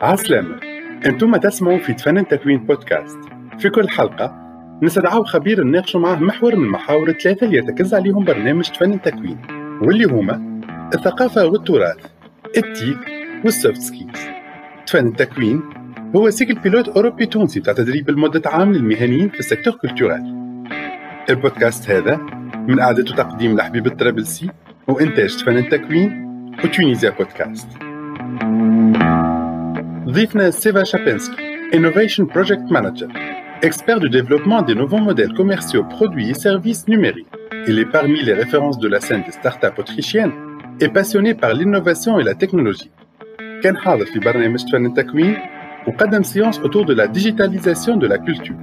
عسلامة أنتم تسمعوا في تفنن تكوين بودكاست. في كل حلقة نستدعوا خبير نناقشوا معه محور من المحاور الثلاثة اللي يتكز عليهم برنامج تفنن تكوين واللي هما الثقافة والتراث التيك والسوفت سكيلز. تفنن تكوين هو سيكل بيلوت أوروبي تونسي بتاع تدريب لمدة عام للمهنيين في السيكتور كولتورال. البودكاست هذا من إعداد وتقديم لحبيب الطرابلسي وإنتاج تفنن تكوين وتونيزيا بودكاست ضيفنا سيفا شابينسكي Innovation Project Manager, expert du développement des nouveaux modèles commerciaux, produits et services numériques. Il est parmi les références de la scène des startups autrichiennes et passionné par l'innovation et la technologie. كان حاضر في برنامج فن التكوين وقدم سيونس autour de la digitalisation de la culture.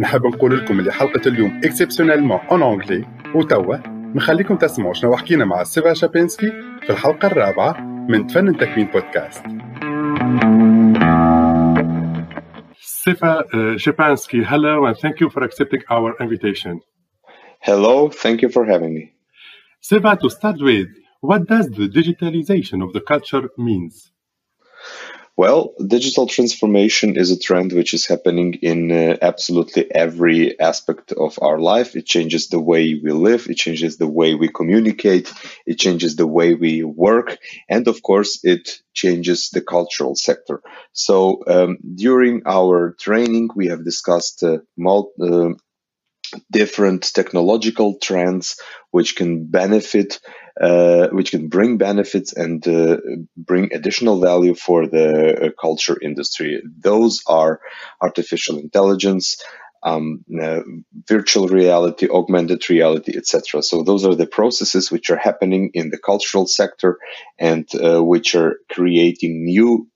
نحب نقول لكم اللي حلقة اليوم اكسبسيونيلمون اون انجلي وتوا نخليكم تسمعوا شنو حكينا مع سيفا شابينسكي في الحلقة الرابعة من فن التكوين بودكاست. Sifa uh, Shepansky, hello, and thank you for accepting our invitation. Hello, thank you for having me. Sifa, to start with, what does the digitalization of the culture means? Well, digital transformation is a trend which is happening in uh, absolutely every aspect of our life. It changes the way we live, it changes the way we communicate, it changes the way we work, and of course, it changes the cultural sector. So, um, during our training, we have discussed uh, mul- uh, different technological trends which can benefit uh, which can bring benefits and uh, bring additional value for the uh, culture industry. Those are artificial intelligence um, uh, virtual reality augmented reality etc so those are the processes which are happening in the cultural sector and uh, which are creating new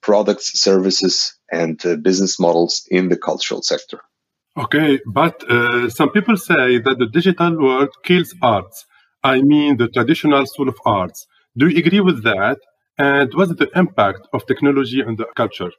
products services and uh, business models in the cultural sector Okay, but uh, some people say that the digital world kills arts. I mean, the traditional school of arts. Do you agree with that? And what's the impact of technology on the culture?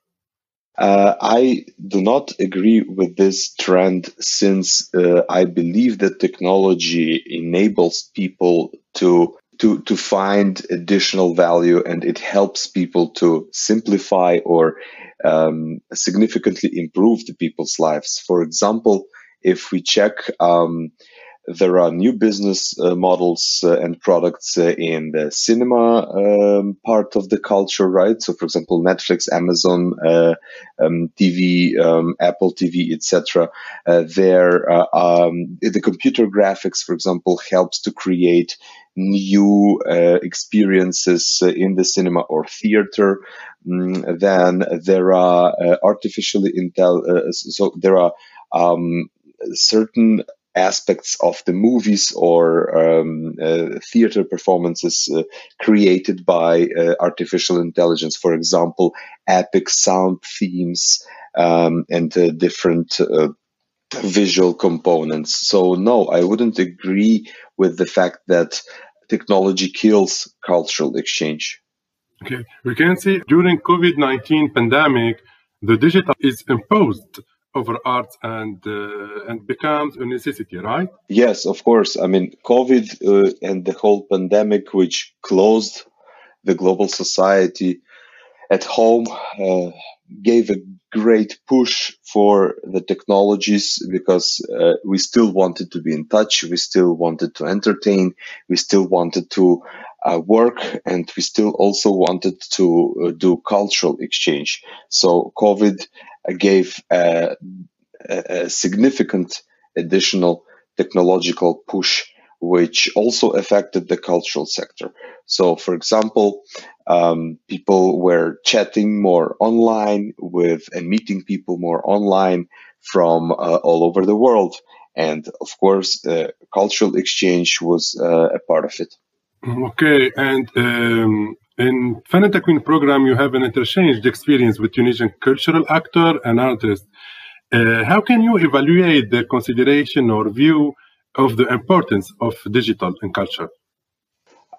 Uh, I do not agree with this trend since uh, I believe that technology enables people to to to find additional value and it helps people to simplify or um, significantly improve the people's lives. For example, if we check, um, there are new business uh, models uh, and products uh, in the cinema um, part of the culture, right? So, for example, Netflix, Amazon, uh, um, TV, um, Apple TV, etc. Uh, there, uh, um, the computer graphics, for example, helps to create new experiences in the cinema or theater. Mm, then there are artificially intel. so there are um, certain aspects of the movies or um, uh, theater performances uh, created by uh, artificial intelligence. For example, epic sound themes um, and different visual components. So, no, I wouldn't agree with the fact that technology kills cultural exchange. Okay, we can see during COVID-19 pandemic, the digital is imposed over arts and uh, and becomes a necessity, right? Yes, of course. I mean, COVID uh, and the whole pandemic, which closed the global society at home, uh, gave a great push for the technologies because uh, we still wanted to be in touch, we still wanted to entertain, we still wanted to uh, work, and we still also wanted to uh, do cultural exchange. So COVID gave a, a significant additional technological push which also affected the cultural sector. So, for example, um, people were chatting more online with and meeting people more online from uh, all over the world. And of course, uh, cultural exchange was uh, a part of it. Okay. And um, in Tfan Takwin program, you have an interchanged experience with Tunisian cultural actor and artist. Uh, how can you evaluate the consideration or view of the importance of digital in culture?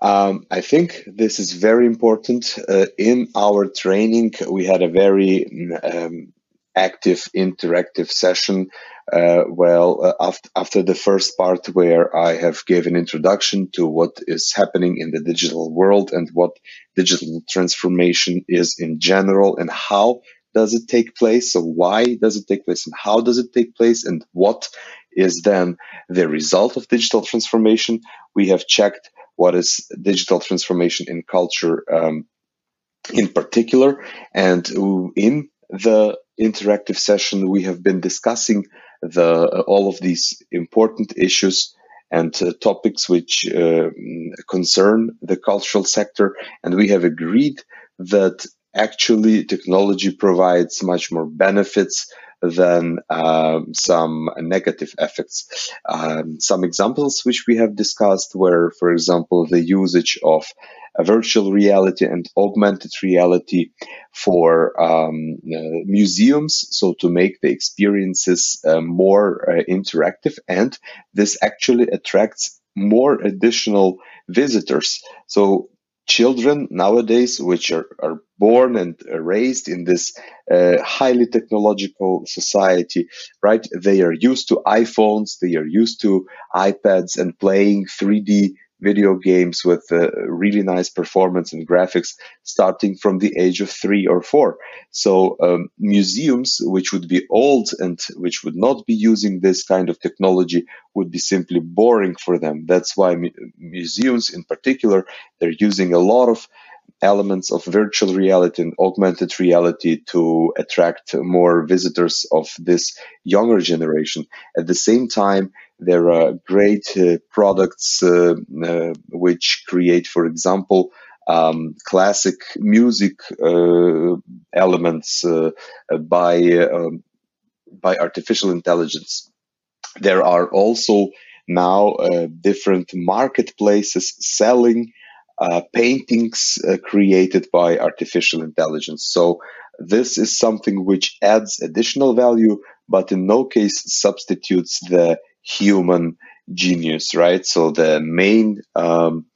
Um, I think this is very important. Uh, in our training, we had a very um, active interactive session Uh, well, uh, after, after the first part where I have given introduction to what is happening in the digital world and what digital transformation is in general and how does it take place? So why does it take place and how does it take place and what is then the result of digital transformation? We have checked what is digital transformation in culture um, in particular. And in the interactive session, we have been discussing the all of these important issues and uh, topics which uh, concern the cultural sector. And we have agreed that actually technology provides much more benefits than um, some negative effects. Um, some examples which we have discussed were, for example, the usage of virtual reality and augmented reality for um, uh, museums, so to make the experiences uh, more uh, interactive, and this actually attracts more additional visitors. So children nowadays, which are, are born and raised in this uh, highly technological society, right? They are used to iPhones, they are used to iPads and playing 3D video games with uh, really nice performance and graphics starting from the age of three or four. So um, museums, which would be old and which would not be using this kind of technology, would be simply boring for them. That's why mu- museums, in particular, they're using a lot of elements of virtual reality and augmented reality to attract more visitors of this younger generation. At the same time, there are great uh, products uh, uh, which create, for example, um, classic music elements by um, by artificial intelligence. There are also now uh, different marketplaces selling uh, paintings uh, created by artificial intelligence. So this is something which adds additional value, but in no case substitutes the human genius, right? So the main um,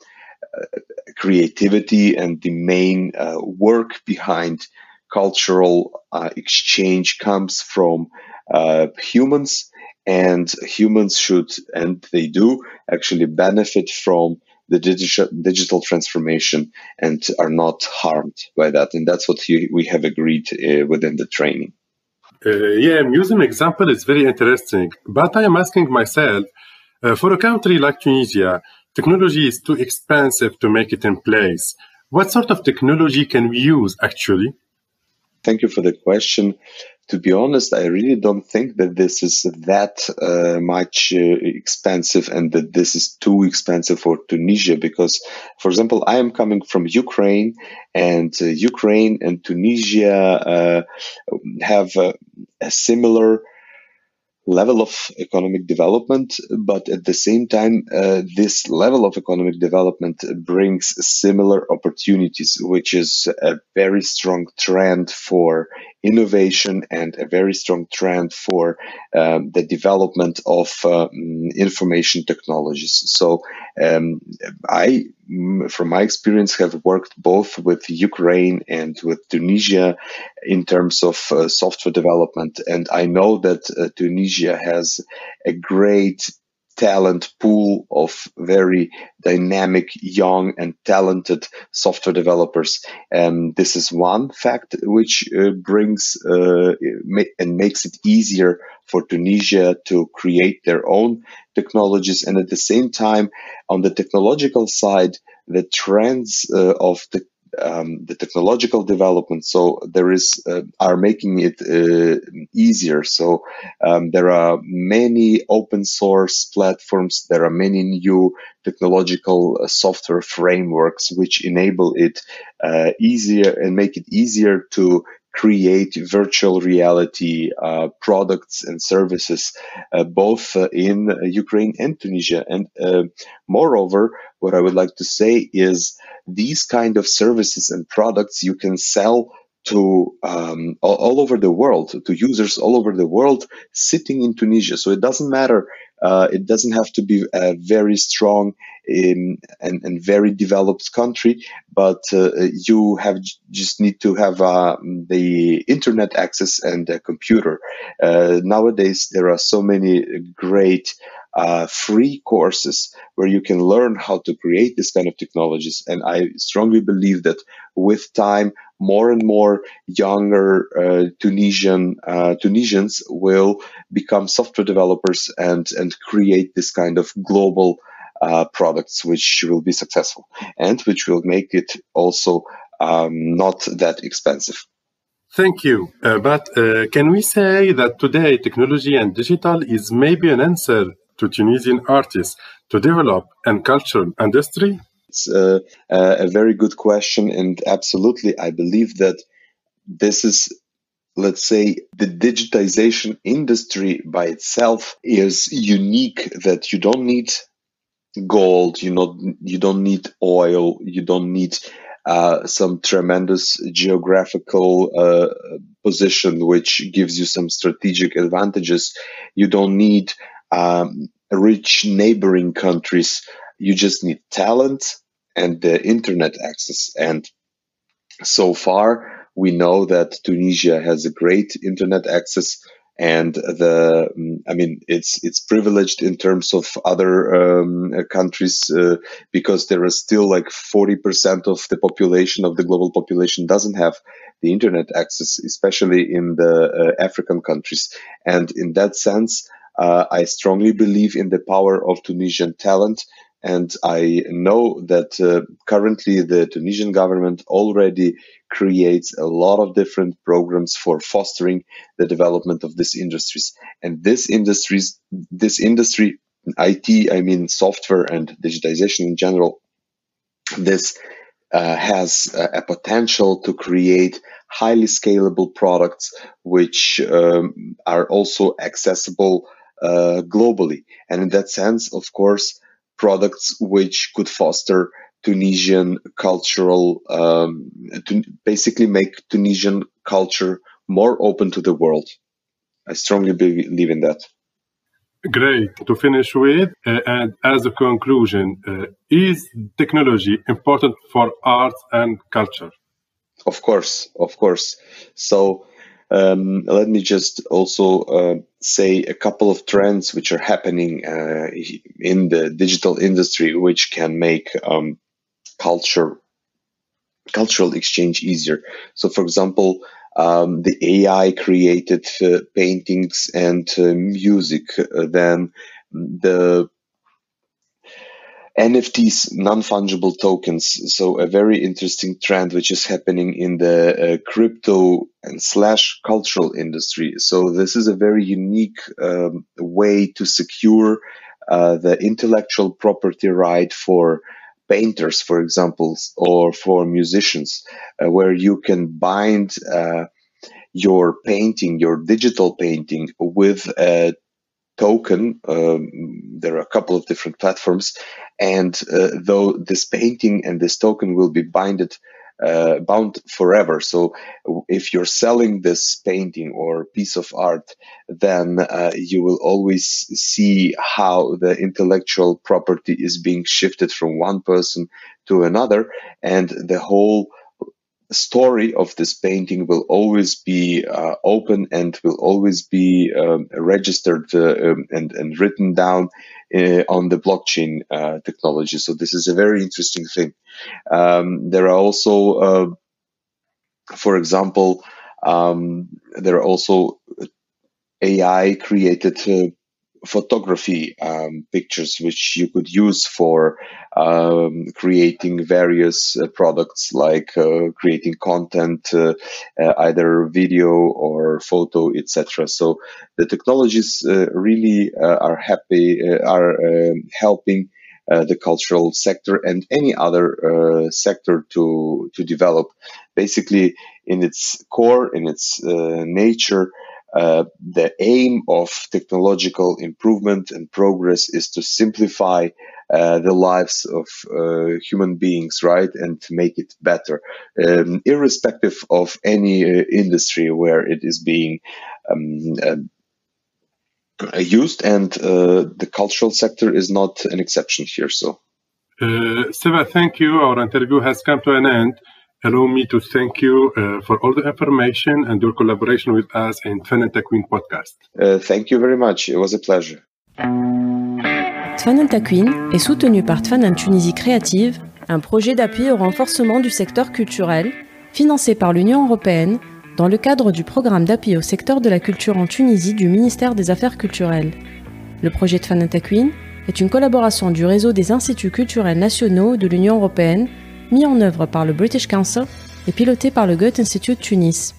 creativity and the main uh, work behind cultural uh, exchange comes from uh, humans, and humans should, and they do, actually benefit from the digital digital transformation and are not harmed by that. And that's what we have agreed uh, within the training. Uh, yeah, museum example is very interesting, but I am asking myself, uh, for a country like Tunisia, technology is too expensive to make it in place. What sort of technology can we use actually? Thank you for the question to be honest, I really don't think that this is that uh, much uh, expensive and that this is too expensive for Tunisia because, for example, I am coming from Ukraine and uh, Ukraine and Tunisia uh, have a similar level of economic development, but at the same time, uh, this level of economic development brings similar opportunities, which is a very strong trend for innovation and a very strong trend for um, the development of uh, information technologies. So, um, I, from my experience, have worked both with Ukraine and with Tunisia in terms of uh, software development, and I know that uh, Tunisia has a great talent pool of very dynamic, young, and talented software developers. And this is one fact which uh, brings uh, and makes it easier for Tunisia to create their own technologies. And at the same time, on the technological side, the trends uh, of the um, the technological development. So there is uh, are making it uh, easier. So um, there are many open source platforms. There are many new technological uh, software frameworks which enable it uh, easier and make it easier to create virtual reality uh, products and services, uh, both uh, in Ukraine and Tunisia. And uh, moreover, what I would like to say is these kind of services and products you can sell to um, all, all, over the world, to users all over the world sitting in Tunisia. So it doesn't matter. Uh, it doesn't have to be a very strong in, and, and very developed country, but uh, you have just need to have uh, the internet access and a computer. Uh, nowadays, there are so many great uh, free courses where you can learn how to create this kind of technologies. And I strongly believe that with time, more and more younger uh, Tunisian uh, Tunisians will become software developers and and create this kind of global uh, products which will be successful and which will make it also um, not that expensive. Thank you. Uh, but uh, can we say that today technology and digital is maybe an answer to Tunisian artists to develop and cultural industry? It's a, a very good question, and absolutely, I believe that this is let's say the digitization industry by itself is unique that you don't need gold you not you don't need oil you don't need uh, some tremendous geographical uh, position which gives you some strategic advantages you don't need um, rich neighboring countries you just need talent and the internet access. And so far, we know that Tunisia has a great internet access and the i mean it's it's privileged in terms of other um, countries uh, because are still like 40% of the population of the global population doesn't have the internet access especially in the uh, african countries and in that sense uh, I strongly believe in the power of Tunisian talent. And I know that uh, currently the Tunisian government already creates a lot of different programs for fostering the development of these industries. And this industries, this industry, IT, I mean software and digitization in general, this uh, has a, potential to create highly scalable products which um, are also accessible uh, globally. And in that sense, of course, products which could foster Tunisian cultural, um, to basically make Tunisian culture more open to the world. I strongly believe in that. Great. To finish with, uh, and as a conclusion, uh, is technology important for arts and culture? Of course, of course. So um, let me just also uh, say a couple of trends which are happening uh, in the digital industry, which can make um, culture cultural exchange easier. So, for example, um, the AI created uh, paintings and uh, music, uh, then the NFTs, non-fungible tokens. So a very interesting trend which is happening in the uh, crypto and slash cultural industry. So this is a very unique um, way to secure uh, the intellectual property right for painters, for example, or for musicians, uh, where you can bind uh, your painting, your digital painting with a token. Um, there are a couple of different platforms, and uh, though this painting and this token will be binded uh, bound forever. So if you're selling this painting or piece of art, then uh, you will always see how the intellectual property is being shifted from one person to another, and the whole story of this painting will always be uh, open and will always be um, registered uh, um, and, and written down uh, on the blockchain uh, technology. So this is a very interesting thing. Um, there are also, uh, for example, um, there are also AI created uh, photography um, pictures which you could use for um, creating various uh, products like uh, creating content uh, uh either video or photo etc so the technologies uh, really uh, are happy are um, helping the cultural sector and any other sector to to develop. Basically in its core in its nature uh, the aim of technological improvement and progress is to simplify uh, the lives of uh, human beings, right, and to make it better, um, irrespective of any uh, industry where it is being um, uh, used, and the cultural sector is not an exception here. So, Seva, thank you. Our interview has come to an end allow me to thank you uh, for all the information and your collaboration with us in Tfan Takwin podcast. Uh, thank you very much. It was a pleasure. Tfan Takwin est soutenu par Tfan Tunisie Créative, un projet d'appui au renforcement du secteur culturel financé par l'Union européenne dans le cadre du programme d'appui au secteur de la culture en Tunisie du ministère des Affaires culturelles. Le projet Tfan Takwin est une collaboration du réseau des instituts culturels nationaux de l'Union européenne mis en œuvre par le British Council et piloté par le Goethe Institute Tunis.